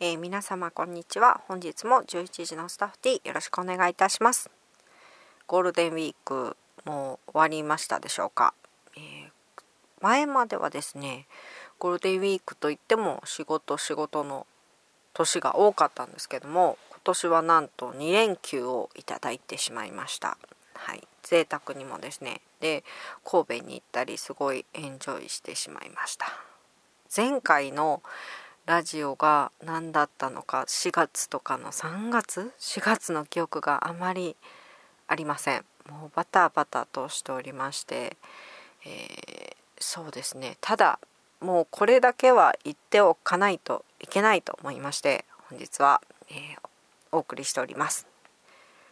えー、皆様こんにちは。本日も11時のスタッフティーよろしくお願いいたします。ゴールデンウィークもう終わりましたでしょうか、えー、前まではですねゴールデンウィークといっても仕事仕事の年が多かったんですけども今年はなんと2連休をいただいてしまいました。はい。贅沢にもですねで神戸に行ったりすごいエンジョイしてしまいました。前回のラジオが何だったのか4月とかの3月？4月の記憶があまりありません。もうバタバタとしておりまして、えー、そうですね。ただもうこれだけは言っておかないといけないと思いまして本日は、えー、お送りしております。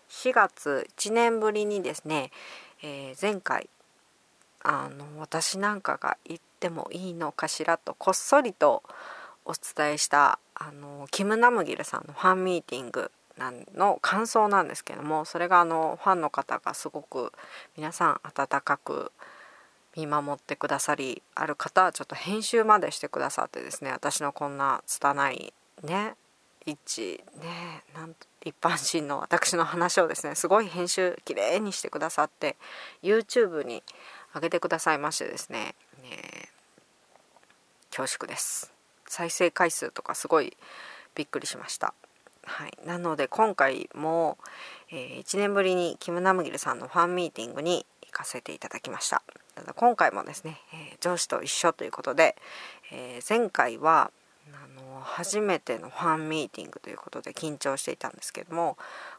4月1年ぶりにですね、えー、前回あの私なんかが言ってもいいのかしらとこっそりとお伝えしたあのキム・ナムギルさんのファンミーティングの感想なんですけどもそれがあのファンの方がすごく皆さん温かく見守ってくださりある方はちょっと編集までしてくださってですね私のこんな拙いね一ねなん一般人の私の話をですねすごい編集きれいにしてくださって YouTube に上げてくださいましてですねね恐縮です。再生回数とかすごいびっくりしました。はい、なので今回も、えー、1年ぶりにキム・ナムギルさんのファンミーティングに行かせていただきましたただ今回もですね、えー、上司と一緒ということで、えー、前回はあの初めてのファンミーティングということで緊張していたんですけども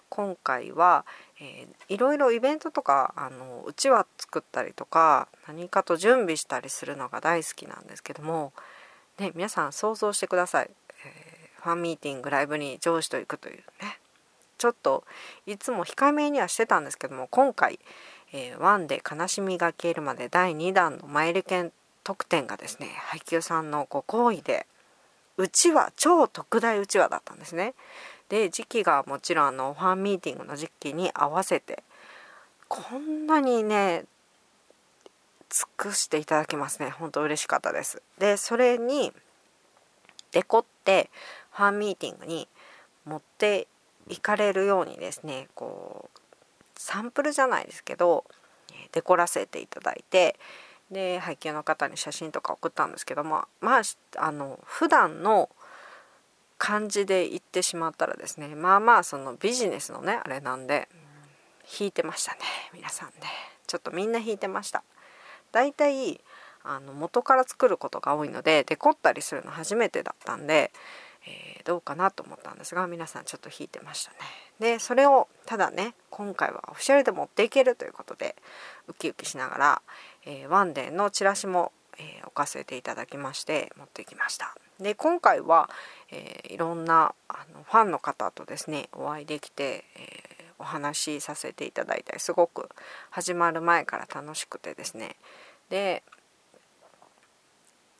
今回は、えー、いろいろイベントとかあのうちわ作ったりとか何かと準備したりするのが大好きなんですけどもね、皆さん想像してください、えー、ファンミーティングライブに上司と行くというねちょっといつも控えめにはしてたんですけども今回、えー、ワンで悲しみが消えるまで第2弾のマイル券特典がですね配給さんのご好意でうちは超特大うちわだったんですね。で時期がもちろんあのファンミーティングの時期に合わせてこんなにね尽くしていただきますね。本当嬉しかったです。でそれにデコってファンミーティングに持っていかれるようにですねこうサンプルじゃないですけどデコらせていただいてで背景の方に写真とか送ったんですけどもまああの普段の感じで言ってしまったらですねまあまあそのビジネスのねあれなんで引いてましたね皆さんね。ちょっとみんな引いてました。大体あの元から作ることが多いのでデコったりするの初めてだったんで、えー、どうかなと思ったんですが皆さんちょっと引いてましたね。でそれをただね今回はオフィシャルで持っていけるということでウキウキしながら、えー、ワンデーのチラシも、えー、置かせていただきまして持ってきました。で今回は、えー、いろんなあのファンの方とですねお会いできて、えお話しさせていただいたりすごく始まる前から楽しくてですねで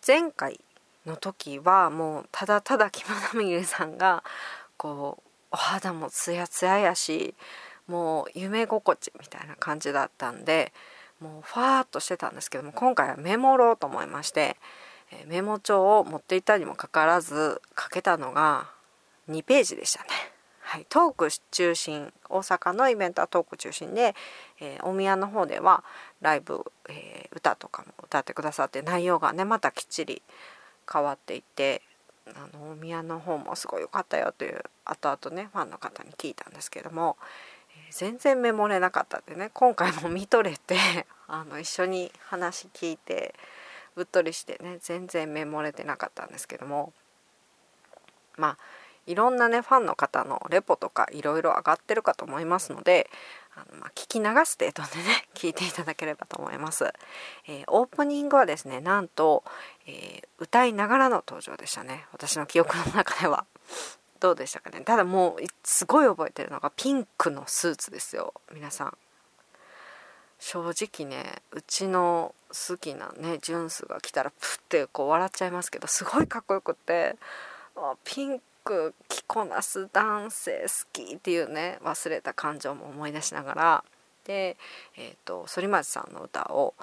前回の時はもうただただ木村みゆさんがこうお肌もツヤツヤやしもう夢心地みたいな感じだったんでもうファーっとしてたんですけども今回はメモろうと思いましてメモ帳を持っていたにもかかわらず書けたのが2ページでしたね。はい、トーク中心大阪のイベントはトーク中心で、えー、大宮の方ではライブ、えー、歌とかも歌ってくださって内容がねまたきっちり変わっていてあの大宮の方もすごい良かったよという後々ねファンの方に聞いたんですけども、えー、全然メモれなかったんでね今回も見とれて あの一緒に話聞いてうっとりしてね全然メモれてなかったんですけどもまあいろんなねファンの方のレポとかいろいろ上がってるかと思いますのであの、まあ、聞き流す程度でね 聞いていただければと思います、えー、オープニングはですねなんと、えー、歌いながらの登場でしたね。私の記憶の中では。どうでしたかね。ただもうすごい覚えてるのがピンクのスーツですよ。皆さん。正直ねうちの好きなねジュンスが来たらプッてこう笑っちゃいますけどすごいかっこよくってピンく着こなす男性好きっていうね忘れた感情も思い出しながらで、えーと、反町さんの歌を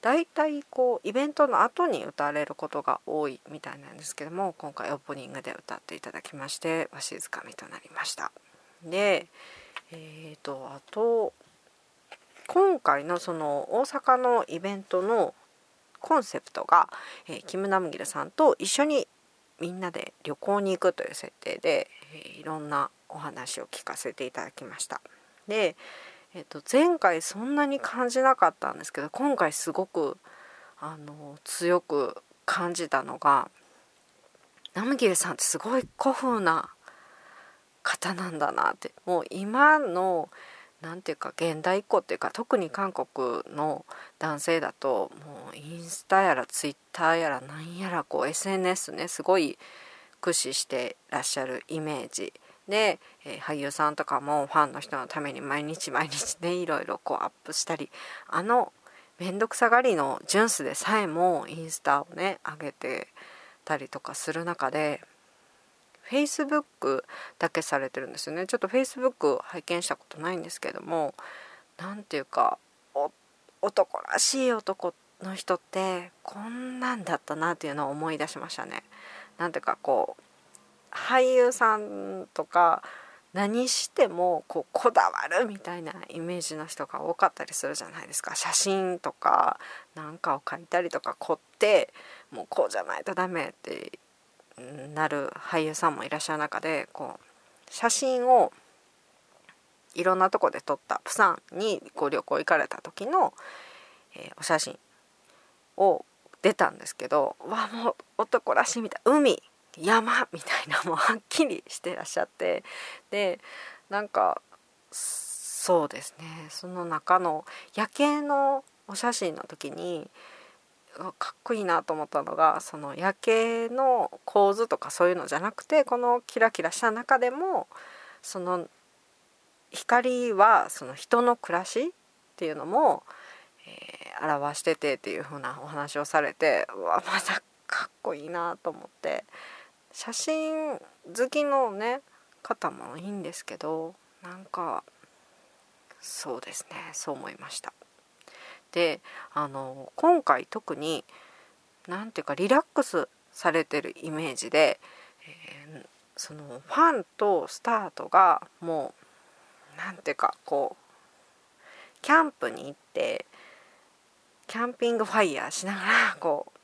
大体こうイベントの後に歌われることが多いみたいなんですけども今回オープニングで歌っていただきましてわしづかみとなりました。でえーと、あと今回のその大阪のイベントのコンセプトが、えー、キム・ナムギルさんと一緒にみんなで旅行に行くという設定で、え、いろんなお話を聞かせていただきました。で、えー、と前回そんなに感じなかったんですけど今回すごくあの強く感じたのがナムギルさんってすごい古風な方なんだなってもう今の何て言うか現代っ子っていうか特に韓国の男性だともうインスタやらツイッターやらなんやらこう SNS ねすごい駆使してらっしゃるイメージ。で、えー、俳優さんとかもファンの人のために毎日毎日ねいろいろこうアップしたりあの面倒くさがりのジュンスでさえもインスタをね上げてたりとかする中で Facebook だけされてるんですよねちょっと Facebook 拝見したことないんですけども何て言うか男らしい男の人ってこんなんだったなっていうのを思い出しましたね。なんていうかこう俳優さんとか何してもこうこだわるみたいなイメージの人が多かったりするじゃないですか写真とかなんかを描いたりとか凝ってもうこうじゃないとダメってなる俳優さんもいらっしゃる中でこう写真をいろんなとこで撮った。プサンにご旅行行かれた時の、えー、お写真を出たんですけどわもう男らしいみたい海山みたいな。もうはっきりしてらっしゃって。でなんかそうですね。その中の夜景のお写真の時にかっこいいなと思ったのがその夜景の構図とかそういうのじゃなくてこのキラキラした中でもその光はその人の暮らしっていうのも、えー、表しててっていう風なお話をされてうわまたかっこいいなと思って写真好きのね方もいいんですけどなんかそうですねそう思いました。であの今回特に何ていうかリラックスされてるイメージで、えー、そのファンとスタートがもう何ていうかこうキャンプに行ってキャンピングファイヤーしながらこう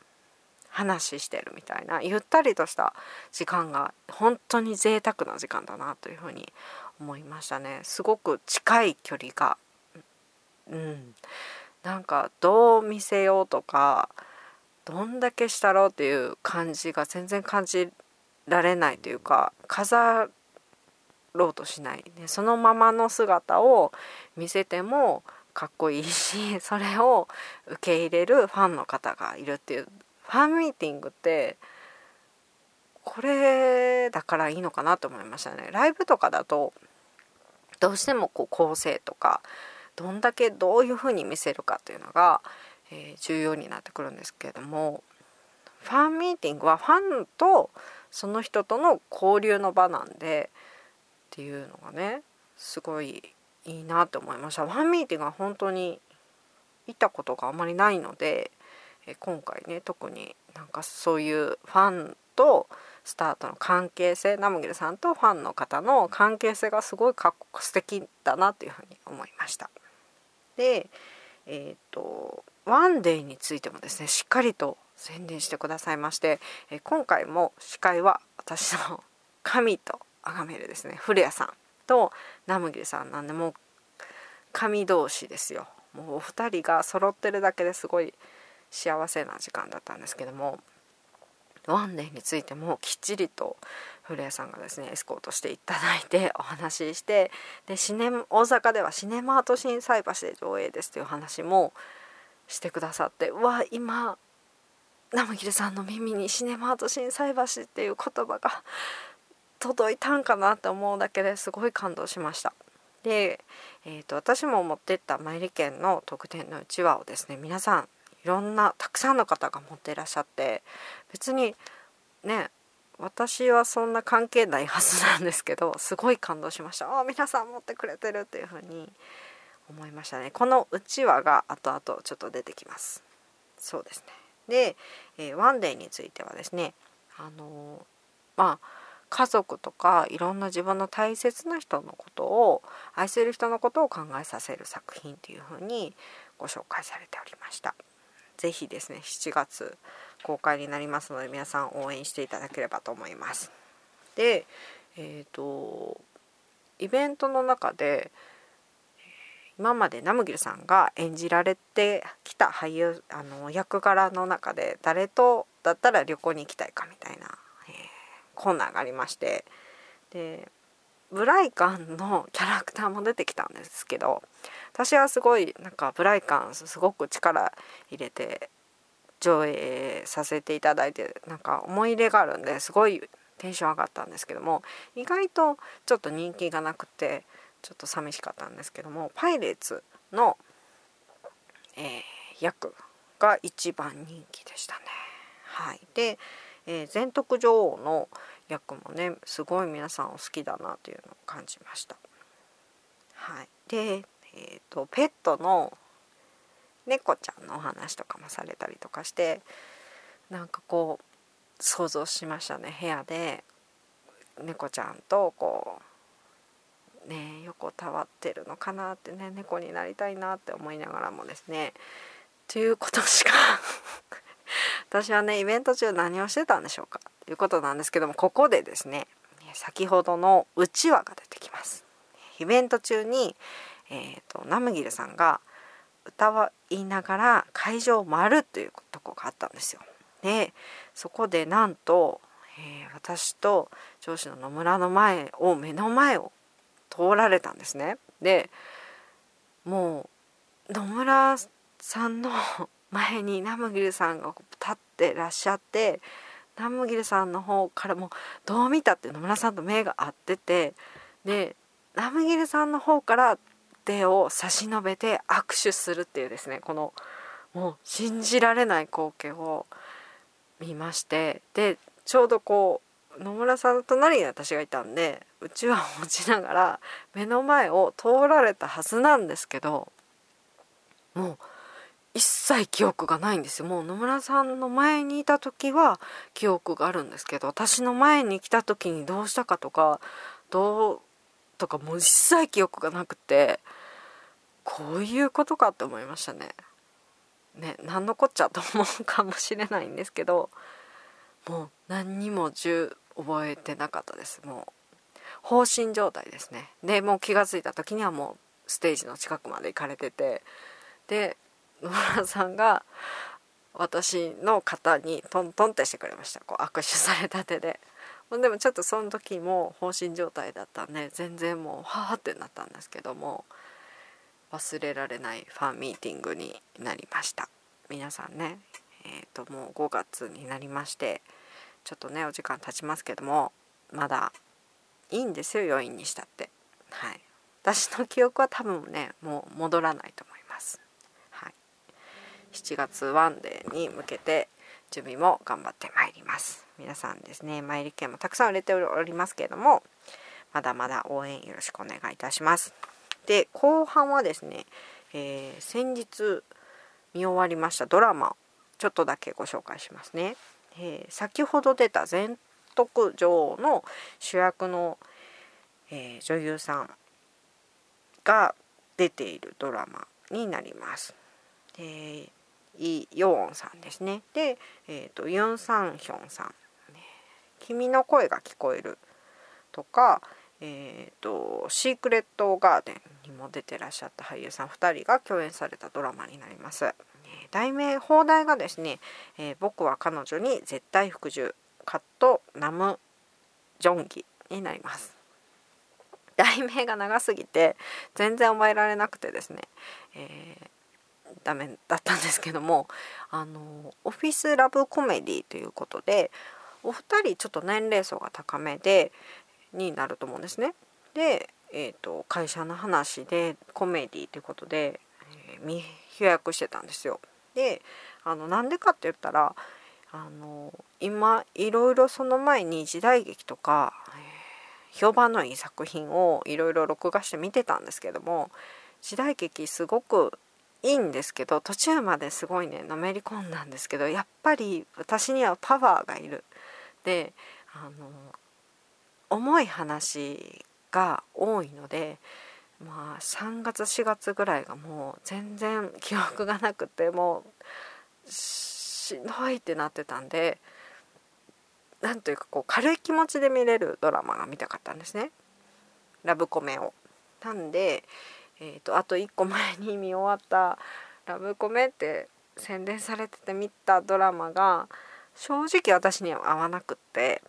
話してるみたいなゆったりとした時間が本当に贅沢な時間だなというふうに思いましたね。すごく近い距離がうん。なんかどう見せようとかどんだけしたろうっていう感じが全然感じられないというか飾ろうとしない、ね、そのままの姿を見せてもかっこいいし それを受け入れるファンの方がいるっていうファンミーティングってこれだからいいのかなと思いましたね。ライブとかだとどうしてもこう構成とかどんだけどういうふうに見せるかというのが、えー、重要になってくるんですけれどもファンミーティングはファンとその人との交流の場なんでっていうのがねすごいいいなと思いましたファンミーティングは本当に行ったことがあまりないので、え今回ね特になんかそういうファンとスタートの関係性ナムギルさんとファンの方の関係性がすごいかっこ素敵だなというふうに思いました。でえっ、ー、とワンデーについてもですねしっかりと宣伝してくださいまして、え今回も司会は私の神と崇めるですね古谷さんとナムギルさんなんでもう神同士ですよ。もうお二人が揃ってるだけですごい幸せな時間だったんですけどもワンデーについてもきっちりと古谷さんがですねエスコートしていただいてお話ししてでシネ大阪ではシネマート心斎橋で上映ですという話もしてくださってうわ今生切さんの耳にシネマート心斎橋っていう言葉が届いたんかなって思うだけですごい感動しました。で、えーと、私も持ってったマイリケンの特典のうちわをですね皆さんろんなたくさんの方が持っていらっしゃって別にね私はそんな関係ないはずなんですけどすごい感動しました。あ皆さん持ってくれてるっていう風に思いましたね。このうちわが後々ちょっと出てきます。そうですね。で、えー、ワンデーについてはですねあのまあ家族とかいろんな自分の大切な人のことを愛する人のことを考えさせる作品というふうにご紹介されておりました。ぜひですね7月公開になりますので皆さん応援していただければと思います。でえっ、ー、とイベントの中で今までナムギルさんが演じられてきた俳優あの役柄の中で誰とだったら旅行に行きたいかみたいなえコーナーがありましてでブライカンのキャラクターも出てきたんですけど私はすごいなんかブライカンすごく力入れて上映させていただいてなんか思い入れがあるんですごいテンション上がったんですけども意外とちょっと人気がなくてちょっと寂しかったんですけどもパイレーツの、えー、役が一番人気でしたね。はい、でえー、全徳女王の役もねすごい皆さんお好きだなというのを感じました。はい、で、えーと、ペットの猫ちゃんのお話とかもされたりとかしてなんかこう想像しましたね。部屋で猫ちゃんとこうね横たわってるのかなってね猫になりたいなって思いながらもですね。ということしか 私はねイベント中何をしてたんでしょうか。いうことなんですけどもここでですね先ほどのうちわが出てきます。イベント中に、えーと、ナムギルさんが歌いながら会場を回るというとこがあったんですよ。でそこでなんと、えー、私と上司の野村の前を目の前を通られたんですね。でもう野村さんの前にナムギルさんが立ってらっしゃってナムギルさんの方からもどう見たって野村さんと目が合っててでナムギルさんの方から手を差し伸べて握手するっていうですねこのもう信じられない光景を見ましてでちょうどこう野村さんの隣に私がいたんでうちわを持ちながら目の前を通られたはずなんですけどもう一切記憶がないんですよ。もう野村さんの前にいた時は記憶があるんですけど私の前に来た時にどうしたかとかどうとかもう一切記憶がなくてこういうことかって思いましたね。ね何のこっちゃと思うかもしれないんですけどもう何にも10覚えてなかったです。もう放心状態ですね。でもう気が付いた時にはもうステージの近くまで行かれててで野村さんが私の肩にトントンってしてくれました。こう握手された手で。でもちょっとその時も放心状態だったんで全然もうはあってなったんですけども忘れられないファンミーティングになりました。皆さんねえっ、ー、ともう5月になりましてちょっとねお時間経ちますけどもまだいいんですよ余韻にしたって。はい。私の記憶は多分ねもう戻らないと思います。7月ワンデーに向けて準備も頑張ってまいります。皆さんですねマイリ券もたくさん売れておりますけれどもまだまだ応援よろしくお願いいたします。で後半はですね、えー、先日見終わりましたドラマちょっとだけご紹介しますね、えー、先ほど出た全徳女王の主役の、えー、女優さんが出ているドラマになります。えー、イ・ヨーンさんですね。で、えーと、ユン・サンヒョンさん「君の声が聞こえる」とか、えーと「シークレット・ガーデン」にも出てらっしゃった俳優さん2人が共演されたドラマになります。題名放題がですね、えー、僕は彼女に絶対服従カットナムジョンギになります。題名が長すぎて全然覚えられなくてですね、えーダメだったんですけどもあのオフィスラブコメディということでお二人ちょっと年齢層が高めでになると思うんですね。で、えーと、会社の話でコメディということで、えー、予約してたんですよ。であのなんでかって言ったらあの今いろいろその前に時代劇とか、えー、評判のいい作品をいろいろ録画して見てたんですけども時代劇すごくいいんですけど途中まですごいねのめり込んだんですけどやっぱり私にはパワーがいる。であの重い話が多いのでまあ3月4月ぐらいがもう全然記憶がなくてもうしんどいってなってたんでなんというかこう軽い気持ちで見れるドラマが見たかったんですねラブコメを。なんで、えーと、あと1個前に見終わった「ラブコメ」って宣伝されてて見たドラマが正直私には合わなくって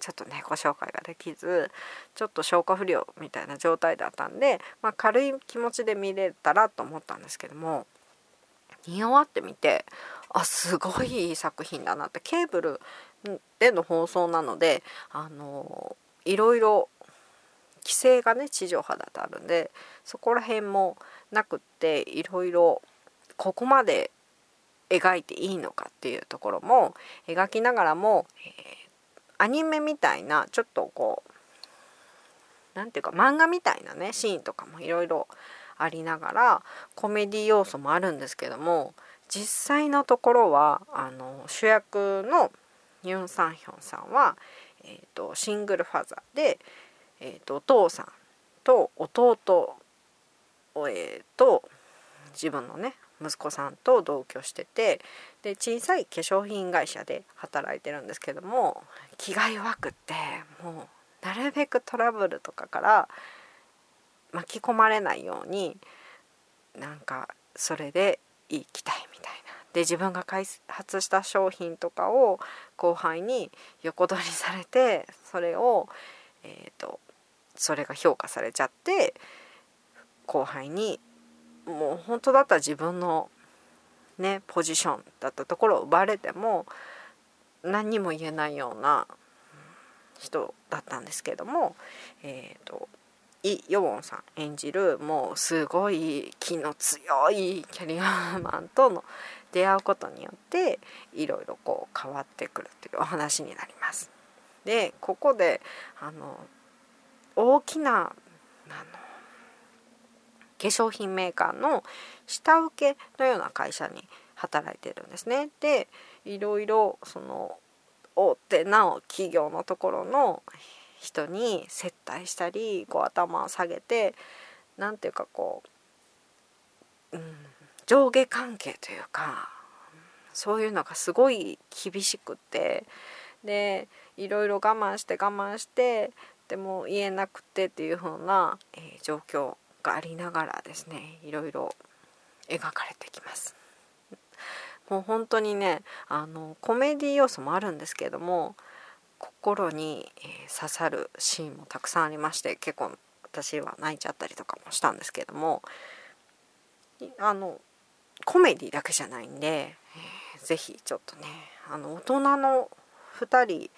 ちょっとねご紹介ができずちょっと消化不良みたいな状態だったんで、まあ、軽い気持ちで見れたらと思ったんですけども見終わってみてあすごいいい作品だなってケーブルでの放送なのであのいろいろ規制がね地上波だとあるんでそこら辺もなくっていろいろここまで描いていいのかっていうところも描きながらも、えアニメみたいなちょっとこう何ていうか漫画みたいなねシーンとかもいろいろありながらコメディ要素もあるんですけども実際のところはあの主役のユン・サンヒョンさんは、えーと、シングルファザーで、えーと、お父さんと弟、えーと自分のね息子さんと同居しててで小さい化粧品会社で働いてるんですけども気が弱くってもうなるべくトラブルとかから巻き込まれないようになんかそれで生きたいみたいな。で自分が開発した商品とかを後輩に横取りされてそれを、えーとそれが評価されちゃって後輩にもう本当だったら自分のねポジションだったところを奪われても何にも言えないような人だったんですけども、えーと、イ・ヨウォンさん演じるもうすごい気の強いキャリアマンとの出会うことによっていろいろこう変わってくるというお話になります。でここであの大きなあの化粧品メーカーの下請けのような会社に働いてるんですね。でいろいろその大手な企業のところの人に接待したりこう頭を下げて何ていうかこう、うん、上下関係というかそういうのがすごい厳しくってでいろいろ我慢して我慢してでも言えなくてっていう風な、えー、状況がありながらですねいろいろ描かれてきます。もう本当にねあのコメディ要素もあるんですけれども心に、えー、刺さるシーンもたくさんありまして結構私は泣いちゃったりとかもしたんですけどもあのコメディだけじゃないんで、えー、ぜひちょっとねあの大人の2人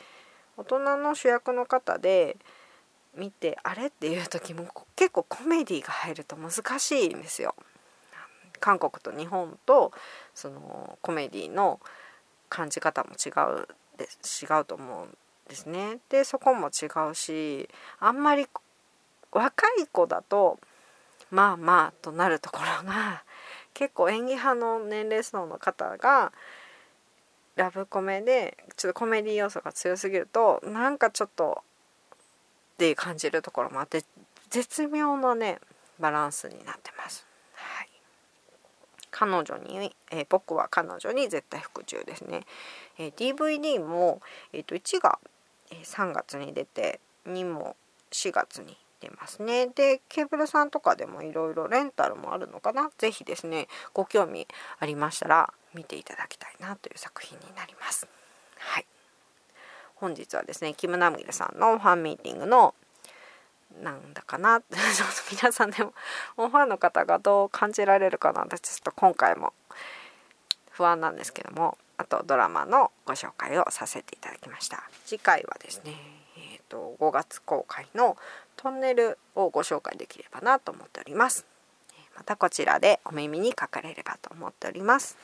大人の主役の方で見てあれ？っていう時も結構コメディが入ると難しいんですよ。韓国と日本とそのコメディの感じ方も違うで違うと思うんですね。でそこも違うしあんまり若い子だとまあまあとなるところが結構演技派の年齢層の方がラブコメでちょっとコメディ要素が強すぎるとなんかちょっとって感じるところもあって絶妙なねバランスになってます。はい、彼女に、えー、僕は彼女に絶対服従ですね。えー、DVD も、えー、と1が3月に出て2も4月に出ますね。でケーブルさんとかでもいろいろレンタルもあるのかな？是非ですねご興味ありましたら見ていただきたいなという作品になります。はい本日はですねキム・ナムギルさんのファンミーティングのなんだかなちょっと皆さんでもファンの方がどう感じられるかなってちょっと今回も不安なんですけどもあとドラマのご紹介をさせていただきました。次回はですね、えーと、5月公開の「トンネル」をご紹介できればなと思っております。またこちらでお耳にかかれればと思っております。